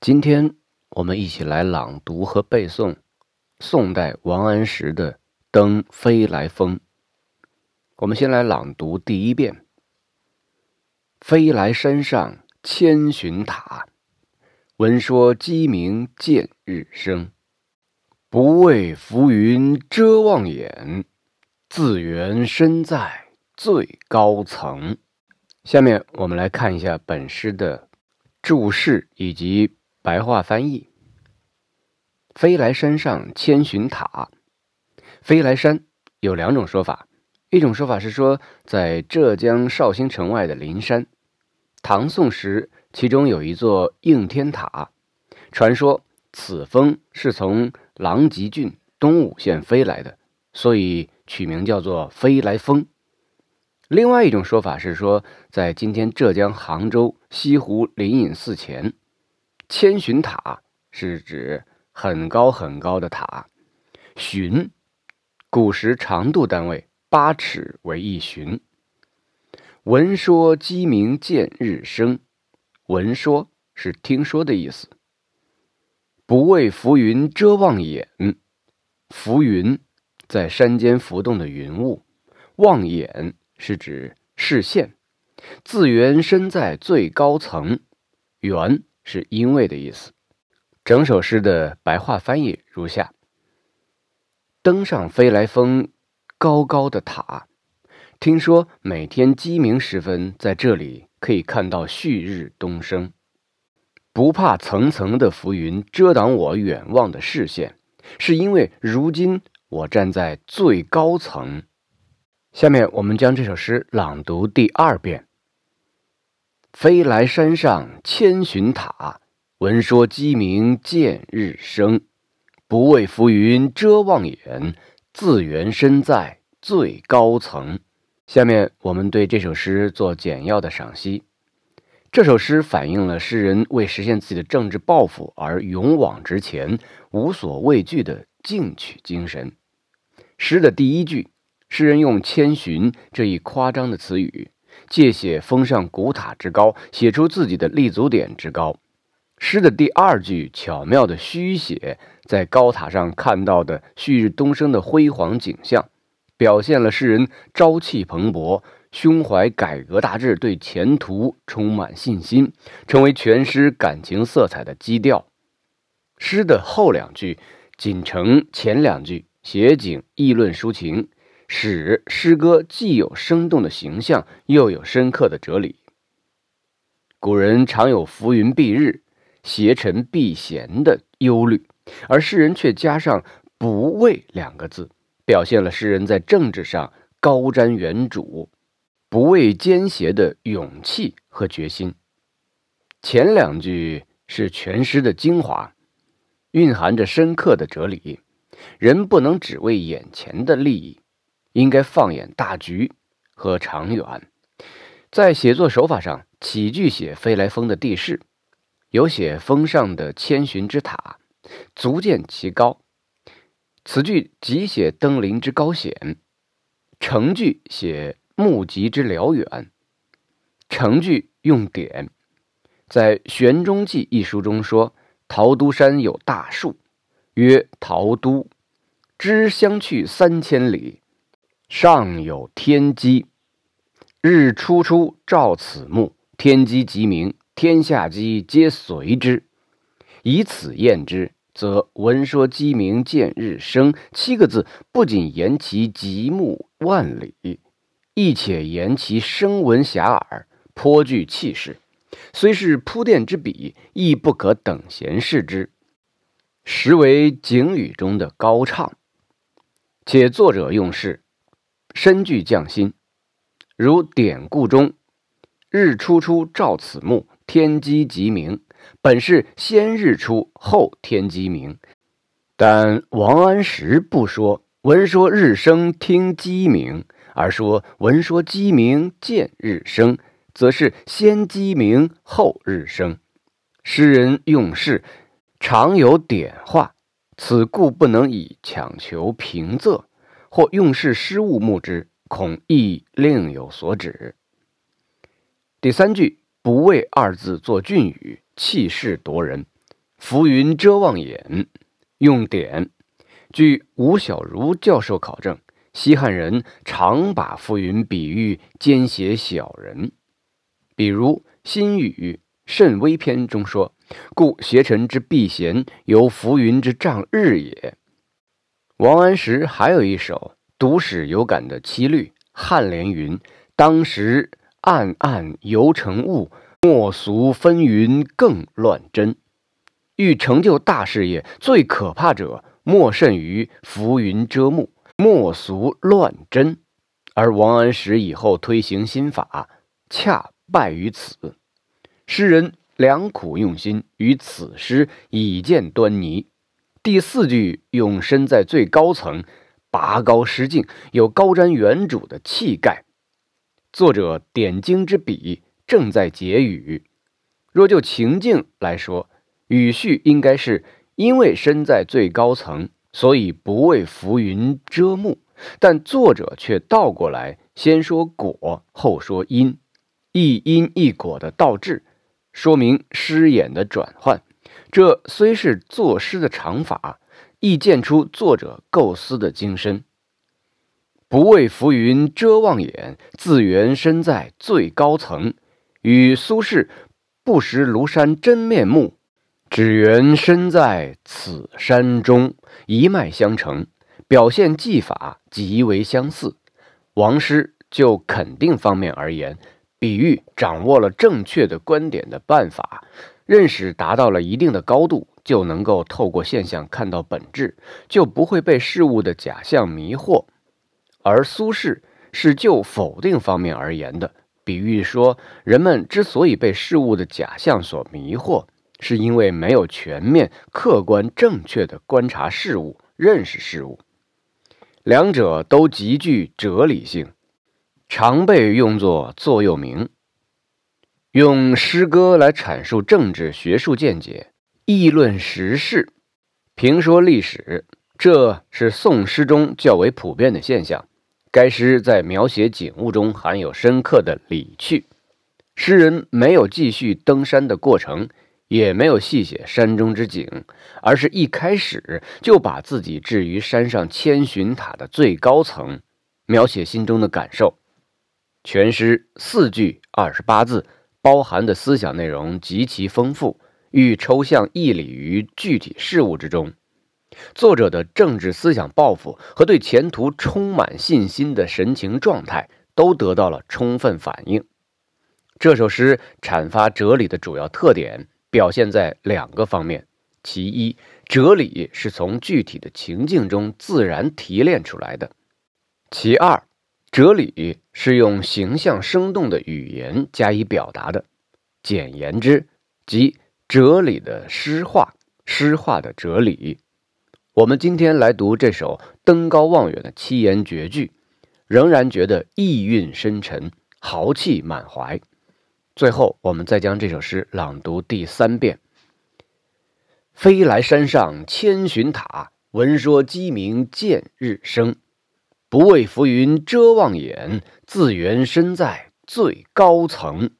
今天我们一起来朗读和背诵宋代王安石的《登飞来峰》。我们先来朗读第一遍：“飞来山上千寻塔，闻说鸡鸣见日升。不畏浮云遮望眼，自缘身在最高层。”下面我们来看一下本诗的注释以及。白话翻译：飞来山上千寻塔。飞来山有两种说法，一种说法是说在浙江绍兴城外的灵山。唐宋时，其中有一座应天塔，传说此峰是从狼藉郡东武县飞来的，所以取名叫做飞来峰。另外一种说法是说，在今天浙江杭州西湖灵隐寺前。千寻塔是指很高很高的塔，寻，古时长度单位八尺为一寻。闻说鸡鸣见日升，闻说是听说的意思。不畏浮云遮望眼，浮云在山间浮动的云雾，望眼是指视线。自缘身在最高层，缘。是因为的意思。整首诗的白话翻译如下：登上飞来峰，高高的塔。听说每天鸡鸣时分，在这里可以看到旭日东升。不怕层层的浮云遮挡我远望的视线，是因为如今我站在最高层。下面我们将这首诗朗读第二遍。飞来山上千寻塔，闻说鸡鸣见日升。不畏浮云遮望眼，自缘身在最高层。下面我们对这首诗做简要的赏析。这首诗反映了诗人为实现自己的政治抱负而勇往直前、无所畏惧的进取精神。诗的第一句，诗人用“千寻”这一夸张的词语。借写峰上古塔之高，写出自己的立足点之高。诗的第二句巧妙的虚写在高塔上看到的旭日东升的辉煌景象，表现了诗人朝气蓬勃、胸怀改革大志、对前途充满信心，成为全诗感情色彩的基调。诗的后两句仅承前两句，写景议论抒情。使诗歌既有生动的形象，又有深刻的哲理。古人常有浮云蔽日、邪神避嫌的忧虑，而诗人却加上“不畏”两个字，表现了诗人在政治上高瞻远瞩、不畏奸邪的勇气和决心。前两句是全诗的精华，蕴含着深刻的哲理。人不能只为眼前的利益。应该放眼大局和长远。在写作手法上，起句写飞来峰的地势，有写峰上的千寻之塔，足见其高；此句即写登临之高险，成句写目极之辽远。成句用典，在《玄中记》一书中说：“桃都山有大树，曰桃都，枝相去三千里。”上有天机，日初出照此木，天机即明，天下机皆随之。以此验之，则闻说鸡鸣见日升七个字，不仅言其极目万里，亦且言其声闻遐迩，颇具气势。虽是铺垫之笔，亦不可等闲视之，实为景语中的高唱。且作者用事。深具匠心，如典故中“日初出照此木，天机即明”，本是先日出后天机明。但王安石不说“闻说日升听鸡鸣”，而说“闻说鸡鸣见日升”，则是先鸡鸣后日升。诗人用事常有点化，此故不能以强求平仄。或用事失误，目之，恐亦另有所指。第三句“不畏”二字作峻语，气势夺人，浮云遮望眼。用典：据吴小如教授考证，西汉人常把浮云比喻奸邪小人，比如《新语·慎微篇》中说：“故邪臣之避嫌，犹浮云之障日也。”王安石还有一首读史有感的七律。颔联云：“当时暗暗犹成雾，莫俗纷纭更乱真。”欲成就大事业，最可怕者莫甚于浮云遮目，莫俗乱真。而王安石以后推行新法，恰败于此。诗人良苦用心，于此诗已见端倪。第四句用身在最高层。拔高失敬，有高瞻远瞩的气概。作者点睛之笔正在结语。若就情境来说，语序应该是因为身在最高层，所以不为浮云遮目。但作者却倒过来，先说果，后说因，一因一果的倒置，说明诗眼的转换。这虽是作诗的常法。亦见出作者构思的精深。不畏浮云遮望眼，自缘身在最高层，与苏轼“不识庐山真面目，只缘身在此山中”一脉相承，表现技法极为相似。王师就肯定方面而言，比喻掌握了正确的观点的办法，认识达到了一定的高度。就能够透过现象看到本质，就不会被事物的假象迷惑。而苏轼是就否定方面而言的，比喻说，人们之所以被事物的假象所迷惑，是因为没有全面、客观、正确的观察事物、认识事物。两者都极具哲理性，常被用作座右铭。用诗歌来阐述政治学术见解。议论时事，评说历史，这是宋诗中较为普遍的现象。该诗在描写景物中含有深刻的理趣。诗人没有继续登山的过程，也没有细写山中之景，而是一开始就把自己置于山上千寻塔的最高层，描写心中的感受。全诗四句二十八字，包含的思想内容极其丰富。欲抽象义理于具体事物之中，作者的政治思想抱负和对前途充满信心的神情状态都得到了充分反映。这首诗阐发哲理的主要特点表现在两个方面：其一，哲理是从具体的情境中自然提炼出来的；其二，哲理是用形象生动的语言加以表达的。简言之，即。哲理的诗化，诗化的哲理。我们今天来读这首登高望远的七言绝句，仍然觉得意蕴深沉，豪气满怀。最后，我们再将这首诗朗读第三遍：飞来山上千寻塔，闻说鸡鸣见日升。不畏浮云遮望眼，自缘身在最高层。